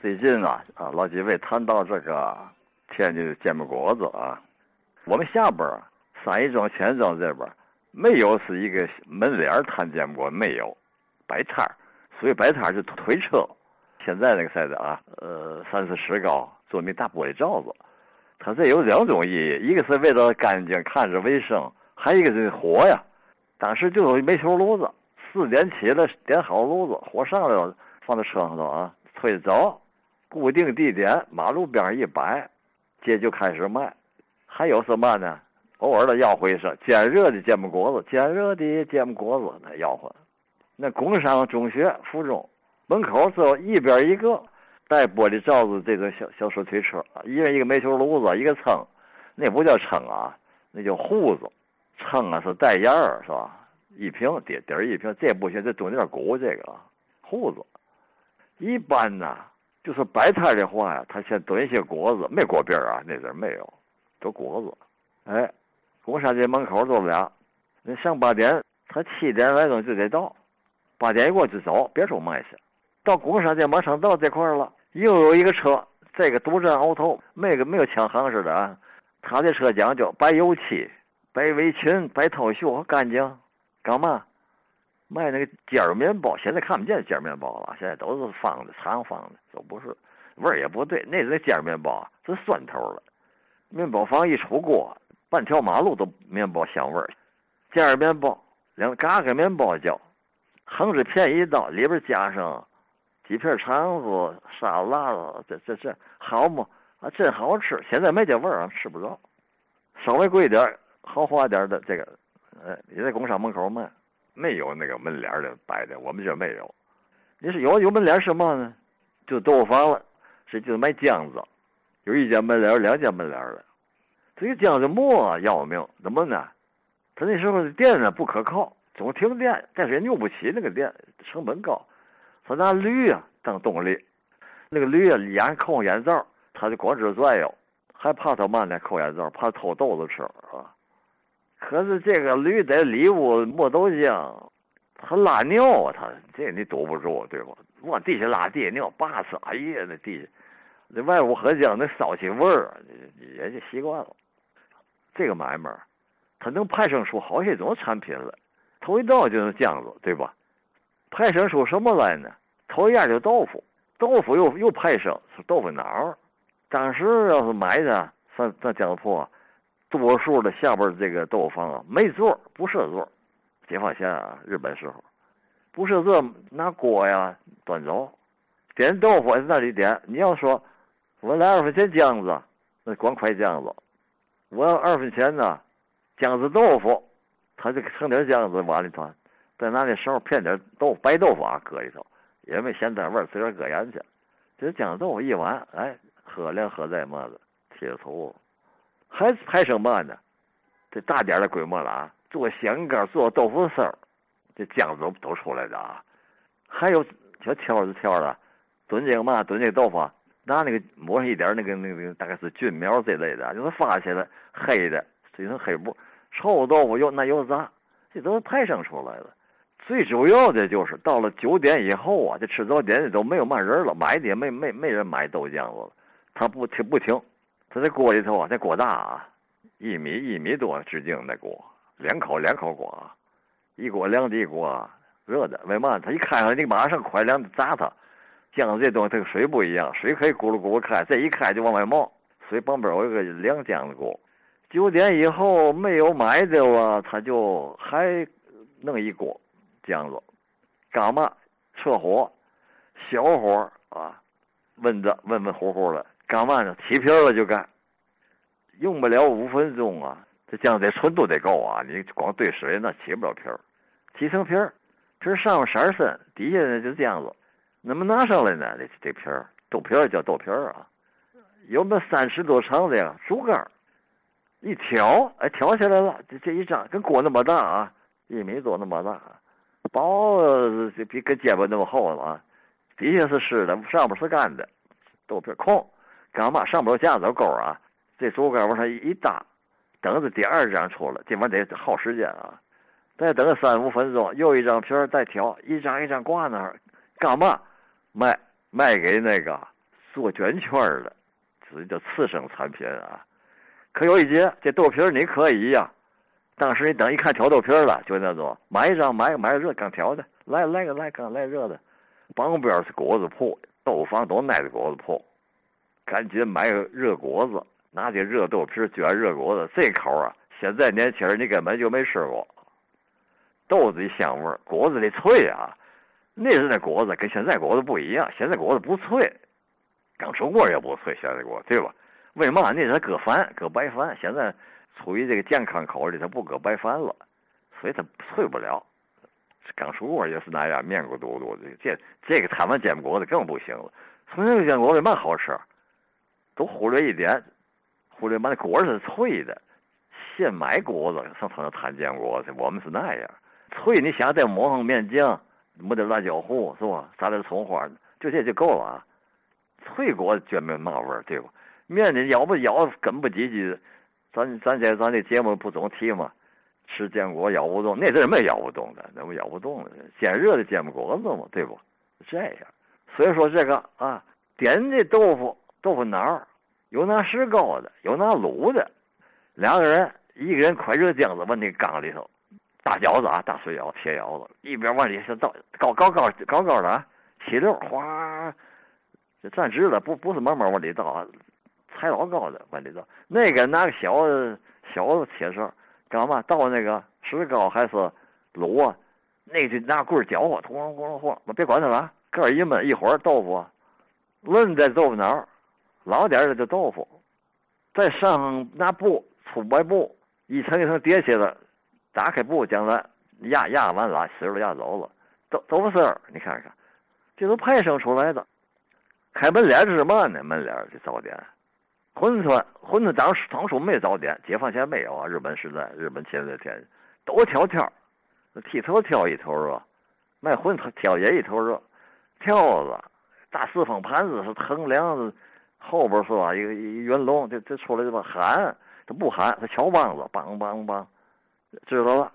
最近啊啊，老几位谈到这个天津煎饼果子啊，我们下边三义庄、前庄这边没有是一个门脸摊煎饼果子，没有摆摊儿，所以摆摊儿就推车。现在那个赛子啊，呃，三四十高，做那大玻璃罩子，它这有两种意义，一个是为了干净、看着卫生，还一个是火呀。当时就有煤球炉子，四点起来点好炉子，火上来了，放在车上头啊，推着走，固定地点，马路边一摆，这就开始卖。还有什么呢？偶尔的吆喝一声“煎热的煎饼果子，煎热的煎饼果子”，那吆喝。那工商中学附中门口是一边一个带玻璃罩子这种小小手推车，一人一个煤球炉子，一个秤，那不叫秤啊，那叫笏子。秤啊是带沿儿是吧？一瓶底底儿一瓶，这不行，这中间鼓这个笏子。一般呢，就是摆摊的话呀，他先炖一些果子，没果篦啊，那阵没有，都果子。哎，工商街门口都俩，那上八点，他七点来钟就得到，八点一过就走，别处卖去。到工商街马上到这块了，又有一个车，这个独占鳌头，没个没有抢行似的啊。他的车讲究白油漆。白围裙、白套袖，干净，干嘛？卖那个尖儿面包，现在看不见尖儿面包了，现在都是方的、长方的，都不是，味儿也不对。那是尖儿面包，是酸头儿了。面包房一出锅，半条马路都面包香味儿。尖儿面包，两嘎嘎面包叫，横着片一刀，里边加上几片肠子、沙拉子，这这这好吗？啊，真好吃。现在没这味儿，吃不着，稍微贵点儿。豪华点儿的这个，呃，也在工商门口卖，没有那个门脸的摆的，我们这没有。你说有有门脸什么呢？就豆腐房了，是就卖浆子，有一间门脸，两间门脸的。这个浆子磨要命，怎么呢？他那时候的电呢不可靠，总停电，但是也扭不起那个电，成本高。他拿驴啊当动力，那个驴啊眼扣眼罩，他就光知道转悠，还怕他嘛呢？扣眼罩，怕偷豆子吃啊。可是这个驴在里屋磨豆浆，它拉尿啊，它这你堵不住，对不？往地下拉地下尿，拔死，哎呀，那地下，那外屋喝浆那骚气味儿，也就习惯了。这个买卖儿，它能派生出好些种产品来。头一道就是浆子，对吧？派生出什么来呢？头一样就豆腐，豆腐又又派生是豆腐脑儿。当时要是买的，上上浆子铺。多数的下边这个豆腐坊啊，没座不设座解放前啊，日本时候，不设座拿锅呀端走，点豆腐在那里点。你要说我来二分钱浆子，那光块浆子；我要二分钱呢，浆子豆腐，他就盛点浆子往里头，再拿那勺片点豆白豆腐啊搁里头，也没咸淡味自个搁盐去。这浆子豆腐一碗，哎，喝凉喝再么子，贴头。还还剩嘛呢？这大点的规模了啊！做香干，做豆腐丝儿，这酱子都出来的啊！还有小挑子挑的，炖这个嘛，炖这个豆腐，拿那个抹上一点那个那个大概是菌苗这类的，就是发起来黑的，这成黑布。臭豆腐又那又杂，这都是派生出来的。最主要的就是到了九点以后啊，这吃早点的都没有嘛人了，买的也没没没人买豆浆子了，他不停不停。他这锅里头啊，这锅大啊，一米一米多直径那锅，两口两口锅，一锅凉的，一锅热的。为嘛？他一开上，你马上快凉的砸它。浆子这东西它跟水不一样，水可以咕噜咕噜开，这一开就往外冒。所以旁边有一个凉浆子锅。九点以后没有买的哇，他就还弄一锅浆子，干嘛？撤火，小火啊，温着温温乎乎的。干嘛呢？起皮了就干，用不了五分钟啊！这酱得纯度得够啊！你光兑水那起不了皮儿，起成皮儿，皮儿上面色深，底下呢就这样子。那么拿上来呢？这这皮儿豆皮儿叫豆皮儿啊，有那三尺多长的呀，竹竿一挑，哎，挑起来了。这这一张跟锅那么大啊，一米多那么大，薄这比跟肩膀那么厚了啊。底下是湿的，上面是干的，豆皮空。干嘛上不了架子钩啊？这竹竿往上一搭，等着第二张出来，这玩意得耗时间啊！再等三五分钟，又一张皮儿再挑，一张一张挂那儿，干嘛？卖卖给那个做卷圈的，这叫次生产品啊。可有一节，这豆皮儿你可以呀。当时你等一看挑豆皮儿了，就那种买一张买个买个热刚挑的，来来个来刚来热的。旁边是果子铺，豆房都挨着果子铺，赶紧买个热果子，拿这热豆皮卷热果子，这口啊，现在年轻人你根本就没吃过。豆子的香味，果子的脆啊，那时那果子跟现在果子不一样，现在果子不脆，刚出锅也不脆，现在果对吧？为嘛？那时候搁饭，搁白饭。现在出于这个健康考虑，他不搁白饭了，所以它脆不了。刚出锅也是那样，面咕嘟嘟的。这这个他们煎果子更不行了。重庆煎果子嘛好吃，都忽略一点，忽略嘛那果是脆的。现买果子上他那摊煎果子，我们是那样脆。你想再抹上面酱，抹点辣椒糊是吧？撒点葱花，就这就够了啊。脆果子卷没嘛味儿，对吧？面的咬不咬根不唧唧，咱咱这咱这节目不总提吗？吃煎果咬不动，那阵没咬不动的，那不咬不动的，煎热的煎不果子嘛，对不？这样，所以说这个啊，点的豆腐豆腐脑有拿石膏的，有拿卤的，两个人一个人快热浆子往那缸里头，大饺子啊，大水舀铁舀子，一边往里头倒高高高高高的，起溜哗，就站直了，不不是慢慢往里倒啊，踩老高的往里倒，那个拿个小小铁勺。干嘛倒那个石膏还是卤啊？那就拿棍儿搅和，咣咣咣咣，别管它了，盖儿一闷，一会儿豆腐论在豆腐脑，老点儿的豆腐，再上拿布粗白布一层一层叠起来，打开布将来压压完了，丝儿压走了，豆豆腐丝儿，你看看，这都派生出来的。开门脸是什么呢？门脸这早点。馄饨，馄饨当时当初没早点，解放前没有啊。日本时代，日本前的天都挑挑，剃头挑一头热，卖馄饨挑也一头热。挑子大四方盘子是横梁子，后边是吧？一个一圆龙，这这出来这么喊，他不喊，他敲梆子，梆梆梆，知道了。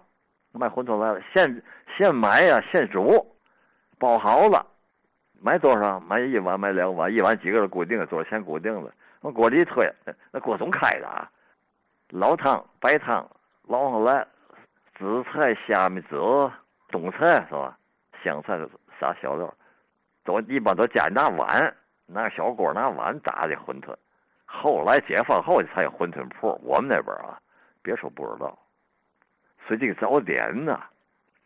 卖馄饨来了，现现买呀，现煮，包好了，买多少？买一碗，买两碗，一碗几个人固定的，多少钱固定的。往锅里一推，那锅总开着啊！老汤、白汤捞上来，紫菜、虾米籽、冬菜是吧？香菜啥小料，都一般都加那碗，拿小锅拿碗炸的馄饨。后来解放后才有馄饨铺，我们那边啊，别说不知道。所以这个早点呢，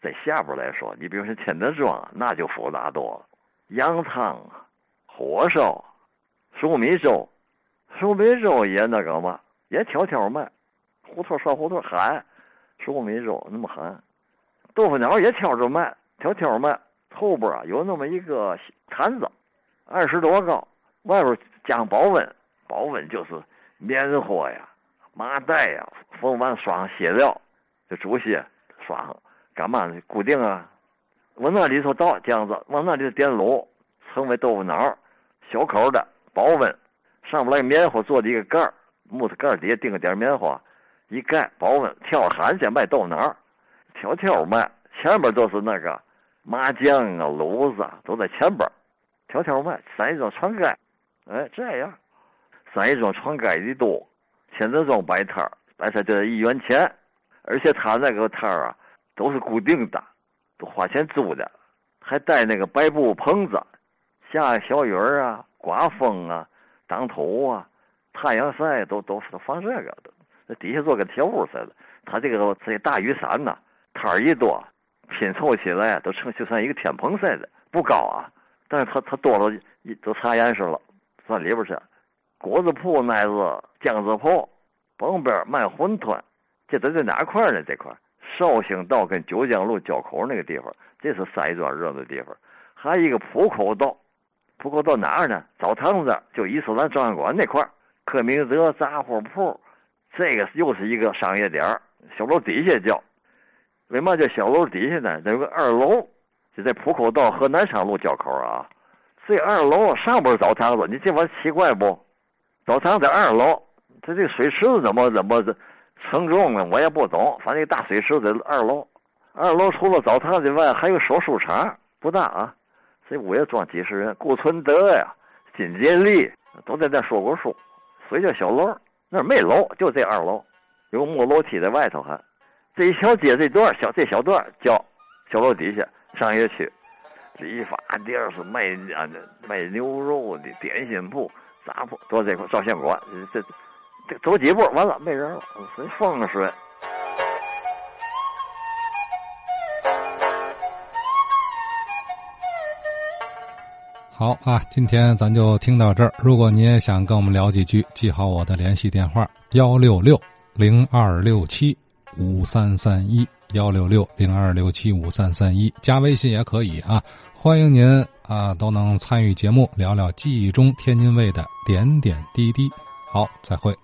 在下边来说，你比如说千德庄，那就复杂多了。羊汤、火烧、熟米粥。熟米粥也那个嘛，也挑挑卖，胡同串胡同喊，熟米粥那么喊，豆腐脑也挑着卖，挑挑卖。后边啊有那么一个坛子，二十多高，外边加上保温，保温就是棉花呀、麻袋呀，缝完刷上鞋料，就猪血刷上，干嘛呢？固定啊，往那里头倒浆子，往那里头点卤，成为豆腐脑，小口的保温。上面来棉花做的一个盖儿，木头盖儿底下钉个点棉花，一盖保温。挑喊先卖豆腐脑，挑挑卖，前边都是那个麻酱啊、卤子都在前边，挑挑卖。三一庄传盖，哎，这样，三一庄传盖的多。千德庄摆摊儿，摆摊就得一元钱，而且他那个摊儿啊都是固定的，都花钱租的，还带那个白布棚子，下小雨儿啊，刮风啊。挡头啊，太阳晒都都是放这个的，那底下做个铁屋似的。他这个都这大雨伞呐，摊儿一多，拼凑起来都成就像一个天棚似的，不高啊。但是他他多了一都啥颜色了，算里边去。果子铺乃是酱子铺，旁边卖馄饨，这都在哪块呢？这块绍兴道跟九江路交口那个地方，这是三庄热闹地方。还有一个浦口道。浦口到哪儿呢？澡堂子就伊斯兰照相馆那块儿，柯明德杂货铺，这个又是一个商业点。小楼底下叫，为嘛叫小楼底下呢？有个二楼，就在浦口道和南昌路交口啊。这二楼上边澡堂子，你这玩意奇怪不？澡堂在二楼，它这水池子怎么怎么承重呢？我也不懂。反正大水池在二楼，二楼除了澡堂之外，还有手术场，不大啊。这屋也装几十人，顾存德呀，金杰利都在那说过书，所以叫小楼。那没楼，就这二楼，有木楼梯在外头还。这一小街这段小这小段叫小楼底下商业区，理发店是卖啊卖牛肉的点心铺、杂铺都在这块照相馆。这这走几步完了没人了，很风水。好啊，今天咱就听到这儿。如果您也想跟我们聊几句，记好我的联系电话：幺六六零二六七五三三一，幺六六零二六七五三三一，加微信也可以啊。欢迎您啊，都能参与节目，聊聊记忆中天津卫的点点滴滴。好，再会。